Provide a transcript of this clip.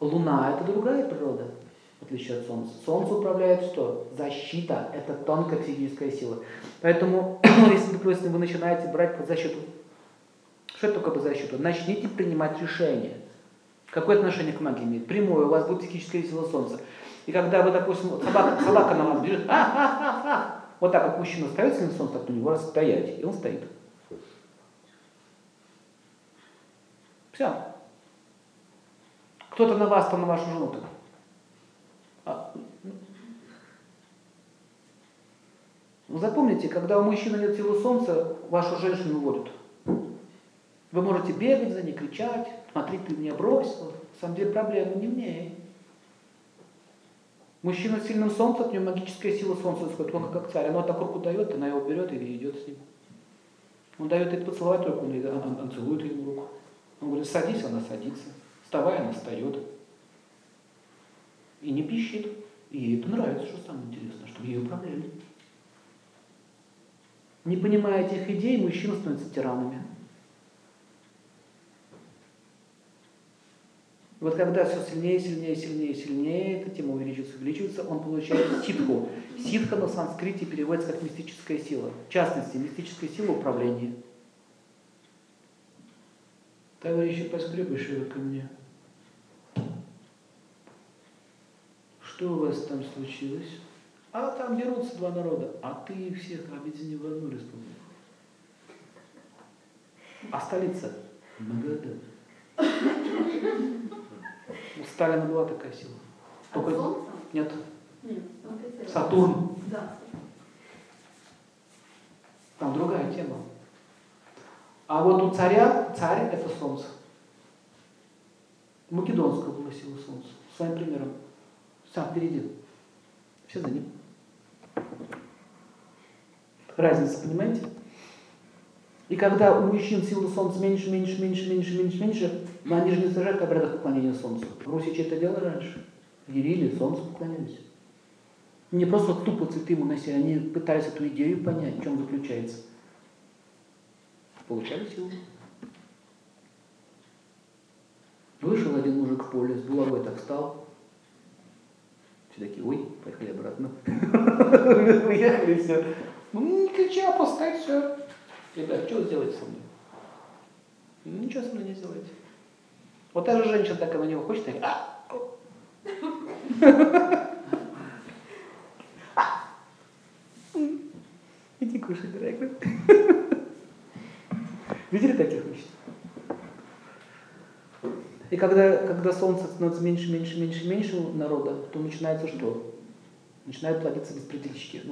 Луна – это другая природа, в отличие от Солнца. Солнце управляет что? Защита – это тонкая психическая сила. Поэтому, если, допустим, вы начинаете брать под защиту, что это такое под защиту? Начните принимать решения. Какое отношение к магии имеет? Прямое, у вас будет психическая сила Солнца. И когда вы, допустим, собака, собака на вас бежит, вот так как мужчина встает с солнце, так у него раз стоять, и он стоит. Все. Кто-то на вас, то на вашу жену. А, ну, запомните, когда у мужчины нет силы солнца, вашу женщину уводят. Вы можете бегать за ней, кричать, смотри, ты меня бросила. На самом деле проблема не в ней. Мужчина с сильным солнцем, от него магическая сила солнца исходит, он как царь. Оно так руку дает, она его берет и идет с ним. Он дает ей поцеловать руку, он, он, он целует ему руку. Он говорит, садись, она садится. Вставай, она встает. И не пищит. И ей это нравится, что самое интересное, чтобы ей управляли. Не понимая этих идей, мужчины становятся тиранами. Вот когда все сильнее, сильнее, сильнее, сильнее, эта тема увеличивается, увеличивается, он получает ситху. Ситха на санскрите переводится как мистическая сила. В частности, мистическая сила управления. Товарищи поскребыши ко мне. Что у вас там случилось? А там дерутся два народа, а ты их всех объедини в одну республику. А столица? Магадан. У Сталина была такая сила. Только... Солнца? Нет. Нет. Сатурн. Да. Там другая тема. А вот у царя, царь это солнце. У Македонского была сила солнца. Своим примером. Сам впереди. Все за ним. Разница, понимаете? И когда у мужчин сила солнца меньше, меньше, меньше, меньше, меньше, меньше, не сажают в обрядах поклонения солнцу. Русичи это делали раньше. Ярили, солнцу поклонялись. Не просто тупо цветы ему носили, они пытались эту идею понять, в чем заключается. Получали силу. Вышел один мужик в поле, с булавой так встал. Все такие, ой, поехали обратно. Уехали, все. Ну, не кричи, опускай, все. Ребят, что сделать со мной? Ничего со мной не сделаете. Вот та же женщина так на него хочет, и а! Иди кушай, дорогой. Видели таких мужчин? И когда, когда солнце становится меньше, меньше, меньше, меньше народа, то начинается что? Начинают плодиться беспредельщики.